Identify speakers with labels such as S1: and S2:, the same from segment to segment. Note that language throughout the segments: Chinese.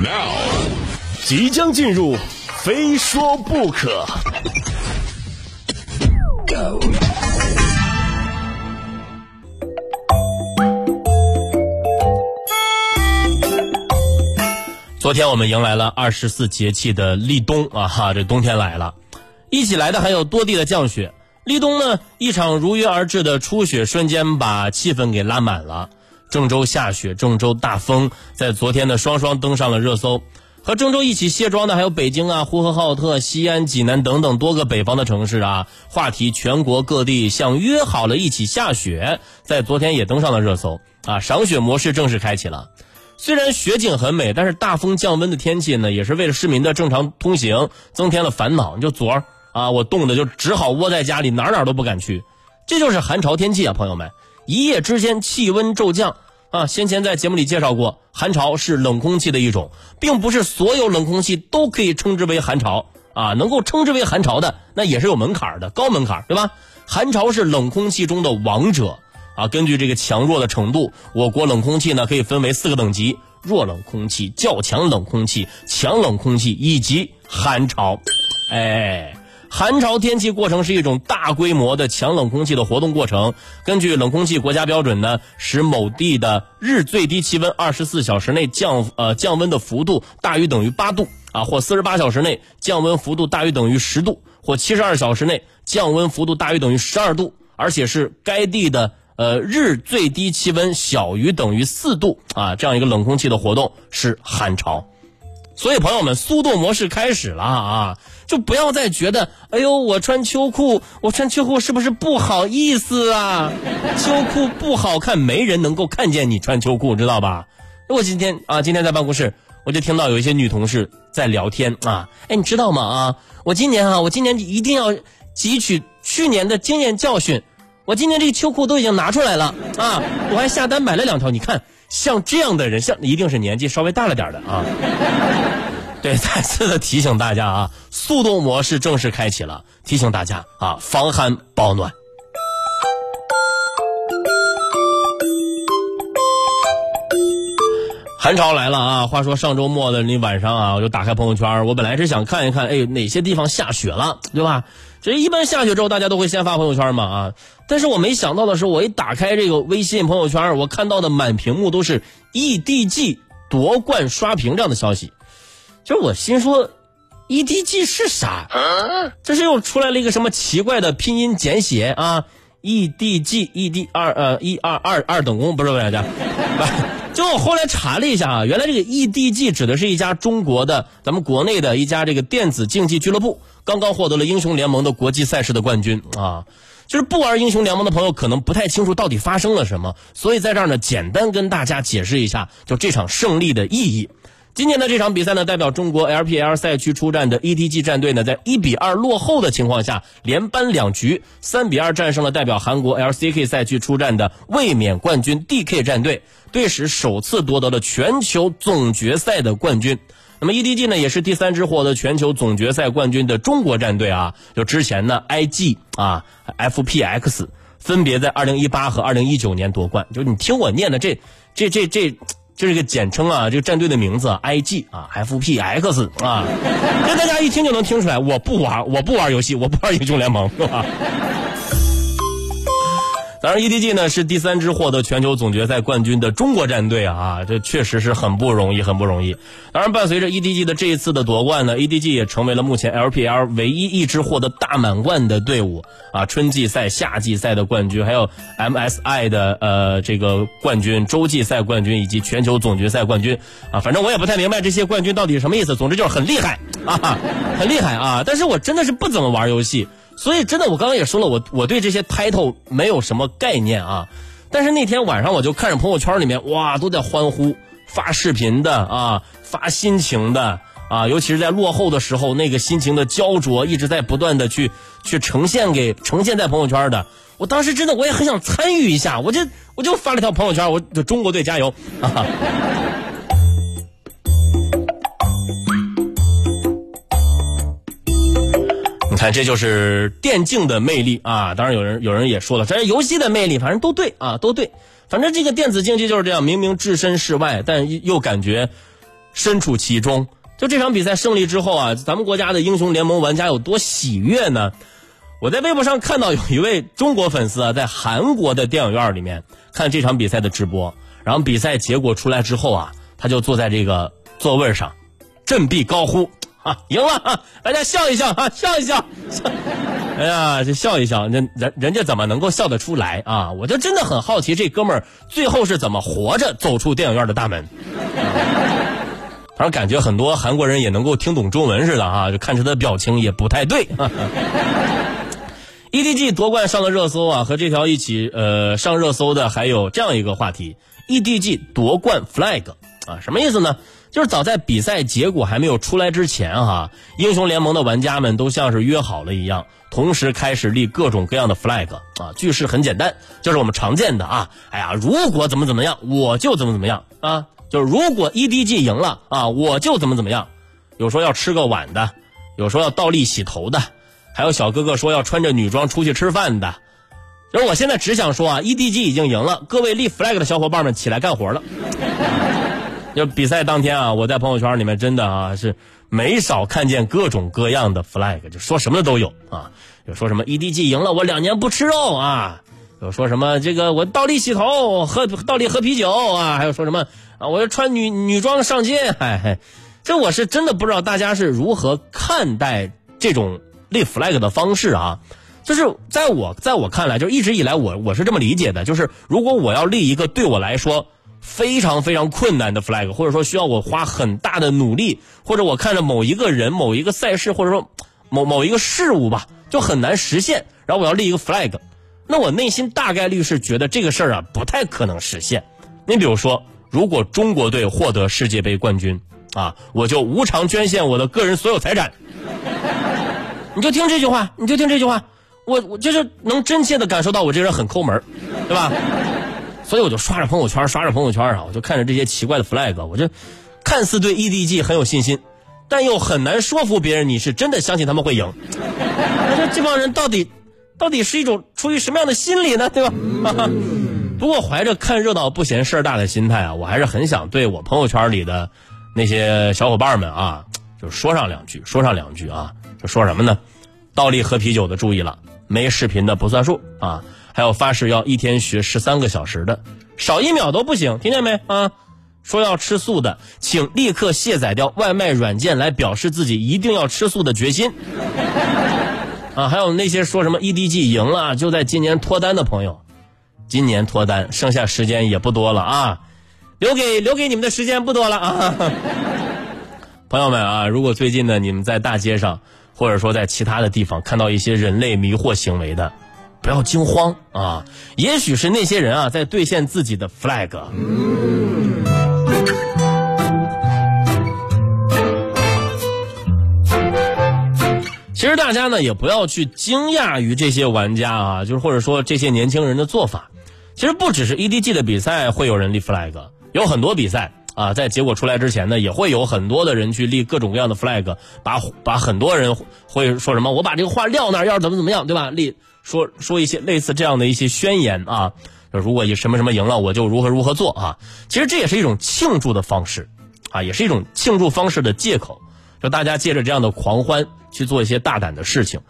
S1: Now，即将进入，非说不可。
S2: 昨天我们迎来了二十四节气的立冬啊哈，这冬天来了，一起来的还有多地的降雪。立冬呢，一场如约而至的初雪瞬间把气氛给拉满了。郑州下雪，郑州大风，在昨天呢双双登上了热搜。和郑州一起卸妆的还有北京啊、呼和浩特、西安、济南等等多个北方的城市啊。话题全国各地像约好了一起下雪，在昨天也登上了热搜啊。赏雪模式正式开启了。虽然雪景很美，但是大风降温的天气呢，也是为了市民的正常通行增添了烦恼。就昨儿啊，我冻的就只好窝在家里，哪哪都不敢去。这就是寒潮天气啊，朋友们。一夜之间气温骤降啊！先前在节目里介绍过，寒潮是冷空气的一种，并不是所有冷空气都可以称之为寒潮啊。能够称之为寒潮的，那也是有门槛的，高门槛，对吧？寒潮是冷空气中的王者啊。根据这个强弱的程度，我国冷空气呢可以分为四个等级：弱冷空气、较强冷空气、强冷空气以及寒潮。哎。寒潮天气过程是一种大规模的强冷空气的活动过程。根据冷空气国家标准呢，使某地的日最低气温二十四小时内降呃降温的幅度大于等于八度啊，或四十八小时内降温幅度大于等于十度，或七十二小时内降温幅度大于等于十二度，而且是该地的呃日最低气温小于等于四度啊，这样一个冷空气的活动是寒潮。所以朋友们，速冻模式开始了啊！就不要再觉得，哎呦，我穿秋裤，我穿秋裤是不是不好意思啊？秋裤不好看，没人能够看见你穿秋裤，知道吧？我今天啊，今天在办公室，我就听到有一些女同事在聊天啊，哎，你知道吗？啊，我今年啊，我今年一定要汲取去年的经验教训，我今年这个秋裤都已经拿出来了啊，我还下单买了两条，你看。像这样的人，像一定是年纪稍微大了点的啊。对，再次的提醒大家啊，速冻模式正式开启了，提醒大家啊，防寒保暖。寒潮来了啊！话说上周末的那晚上啊，我就打开朋友圈，我本来是想看一看，哎，哪些地方下雪了，对吧？这一般下雪之后，大家都会先发朋友圈嘛啊！但是我没想到的是，我一打开这个微信朋友圈，我看到的满屏幕都是 EDG 夺冠刷屏这样的消息。就是我心说，EDG 是啥？这是又出来了一个什么奇怪的拼音简写啊？EDG ED 二呃一二二二等功不是大家，就我后来查了一下啊，原来这个 EDG 指的是一家中国的咱们国内的一家这个电子竞技俱乐部。刚刚获得了英雄联盟的国际赛事的冠军啊，就是不玩英雄联盟的朋友可能不太清楚到底发生了什么，所以在这儿呢，简单跟大家解释一下，就这场胜利的意义。今年的这场比赛呢，代表中国 LPL 赛区出战的 EDG 战队呢，在一比二落后的情况下，连扳两局，三比二战胜了代表韩国 LCK 赛区出战的卫冕冠军 DK 战队，队史首次夺得了全球总决赛的冠军。那么 EDG 呢，也是第三支获得全球总决赛冠军的中国战队啊。就之前呢，IG 啊，FPX 分别在二零一八和二零一九年夺冠。就你听我念的这这这这，就是个简称啊，这个战队的名字 IG 啊，FPX 啊，这大家一听就能听出来，我不玩，我不玩游戏，我不玩英雄联盟，是吧？当然，EDG 呢是第三支获得全球总决赛冠军的中国战队啊，这确实是很不容易，很不容易。当然，伴随着 EDG 的这一次的夺冠呢，EDG 也成为了目前 LPL 唯一一支获得大满贯的队伍啊，春季赛、夏季赛的冠军，还有 MSI 的呃这个冠军、洲际赛冠军以及全球总决赛冠军啊，反正我也不太明白这些冠军到底什么意思。总之就是很厉害啊，很厉害啊！但是我真的是不怎么玩游戏。所以真的，我刚刚也说了，我我对这些 title 没有什么概念啊。但是那天晚上我就看着朋友圈里面，哇，都在欢呼，发视频的啊，发心情的啊，尤其是在落后的时候，那个心情的焦灼一直在不断的去去呈现给呈现在朋友圈的。我当时真的我也很想参与一下，我就我就发了条朋友圈，我就中国队加油啊！看，这就是电竞的魅力啊！当然，有人有人也说了，这是游戏的魅力，反正都对啊，都对。反正这个电子竞技就是这样，明明置身事外，但又感觉身处其中。就这场比赛胜利之后啊，咱们国家的英雄联盟玩家有多喜悦呢？我在微博上看到有一位中国粉丝啊，在韩国的电影院里面看这场比赛的直播，然后比赛结果出来之后啊，他就坐在这个座位上，振臂高呼：“啊，赢了啊！大家笑一笑啊，笑一笑。”笑哎呀，这笑一笑，人人人家怎么能够笑得出来啊？我就真的很好奇，这哥们儿最后是怎么活着走出电影院的大门。反正感觉很多韩国人也能够听懂中文似的啊，就看出他的表情也不太对。EDG 夺冠上了热搜啊，和这条一起呃上热搜的还有这样一个话题：EDG 夺冠 flag 啊，什么意思呢？就是早在比赛结果还没有出来之前哈，英雄联盟的玩家们都像是约好了一样，同时开始立各种各样的 flag 啊。句式很简单，就是我们常见的啊，哎呀，如果怎么怎么样，我就怎么怎么样啊。就是如果 EDG 赢了啊，我就怎么怎么样。有说要吃个碗的，有说要倒立洗头的，还有小哥哥说要穿着女装出去吃饭的。就是我现在只想说啊，EDG 已经赢了，各位立 flag 的小伙伴们起来干活了。就比赛当天啊，我在朋友圈里面真的啊是没少看见各种各样的 flag，就说什么的都有啊。有说什么 EDG 赢了，我两年不吃肉啊。有说什么这个我倒立洗头，喝倒立喝啤酒啊。还有说什么。啊！我要穿女女装上街，嗨，这我是真的不知道大家是如何看待这种立 flag 的方式啊？就是在我在我看来，就一直以来我我是这么理解的，就是如果我要立一个对我来说非常非常困难的 flag，或者说需要我花很大的努力，或者我看着某一个人、某一个赛事，或者说 某某一个事物吧，就很难实现，然后我要立一个 flag，那我内心大概率是觉得这个事儿啊不太可能实现。你比如说。如果中国队获得世界杯冠军，啊，我就无偿捐献我的个人所有财产。你就听这句话，你就听这句话，我我就是能真切的感受到我这人很抠门，对吧？所以我就刷着朋友圈，刷着朋友圈啊，我就看着这些奇怪的 flag，我就看似对 EDG 很有信心，但又很难说服别人你是真的相信他们会赢。我说这帮人到底到底是一种出于什么样的心理呢？对吧？不过怀着看热闹不嫌事儿大的心态啊，我还是很想对我朋友圈里的那些小伙伴们啊，就说上两句，说上两句啊，就说什么呢？倒立喝啤酒的注意了，没视频的不算数啊！还有发誓要一天学十三个小时的，少一秒都不行，听见没啊？说要吃素的，请立刻卸载掉外卖软件来表示自己一定要吃素的决心啊！还有那些说什么 EDG 赢了就在今年脱单的朋友。今年脱单，剩下时间也不多了啊，留给留给你们的时间不多了啊，朋友们啊，如果最近呢你们在大街上或者说在其他的地方看到一些人类迷惑行为的，不要惊慌啊，也许是那些人啊在兑现自己的 flag。其实大家呢也不要去惊讶于这些玩家啊，就是或者说这些年轻人的做法。其实不只是 EDG 的比赛会有人立 flag，有很多比赛啊，在结果出来之前呢，也会有很多的人去立各种各样的 flag，把把很多人会说什么，我把这个话撂那儿，要是怎么怎么样，对吧？立说说一些类似这样的一些宣言啊，就如果以什么什么赢了，我就如何如何做啊。其实这也是一种庆祝的方式，啊，也是一种庆祝方式的借口，就大家借着这样的狂欢去做一些大胆的事情，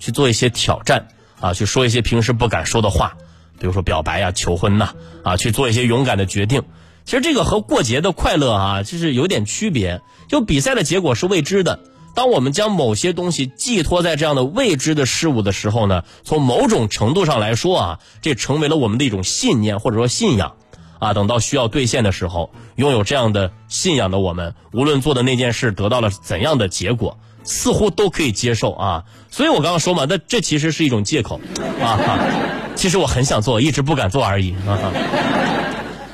S2: 去做一些挑战啊，去说一些平时不敢说的话。比如说表白呀、求婚呐，啊，去做一些勇敢的决定。其实这个和过节的快乐啊，就是有点区别。就比赛的结果是未知的，当我们将某些东西寄托在这样的未知的事物的时候呢，从某种程度上来说啊，这成为了我们的一种信念或者说信仰。啊，等到需要兑现的时候，拥有这样的信仰的我们，无论做的那件事得到了怎样的结果，似乎都可以接受啊。所以我刚刚说嘛，那这其实是一种借口啊。其实我很想做，一直不敢做而已啊。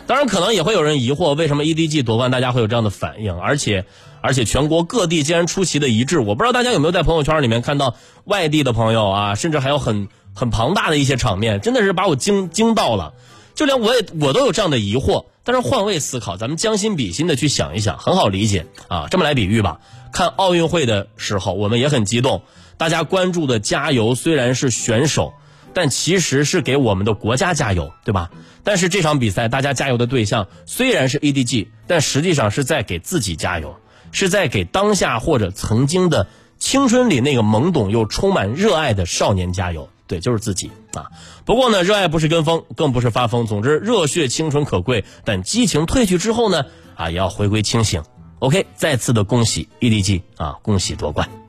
S2: 当然，可能也会有人疑惑，为什么 EDG 夺冠，大家会有这样的反应？而且，而且全国各地竟然出奇的一致。我不知道大家有没有在朋友圈里面看到外地的朋友啊，甚至还有很很庞大的一些场面，真的是把我惊惊到了。就连我也我都有这样的疑惑。但是换位思考，咱们将心比心的去想一想，很好理解啊。这么来比喻吧，看奥运会的时候，我们也很激动，大家关注的加油虽然是选手。但其实是给我们的国家加油，对吧？但是这场比赛大家加油的对象虽然是 ADG，但实际上是在给自己加油，是在给当下或者曾经的青春里那个懵懂又充满热爱的少年加油。对，就是自己啊。不过呢，热爱不是跟风，更不是发疯。总之，热血青春可贵，但激情褪去之后呢，啊，也要回归清醒。OK，再次的恭喜 EDG 啊，恭喜夺冠。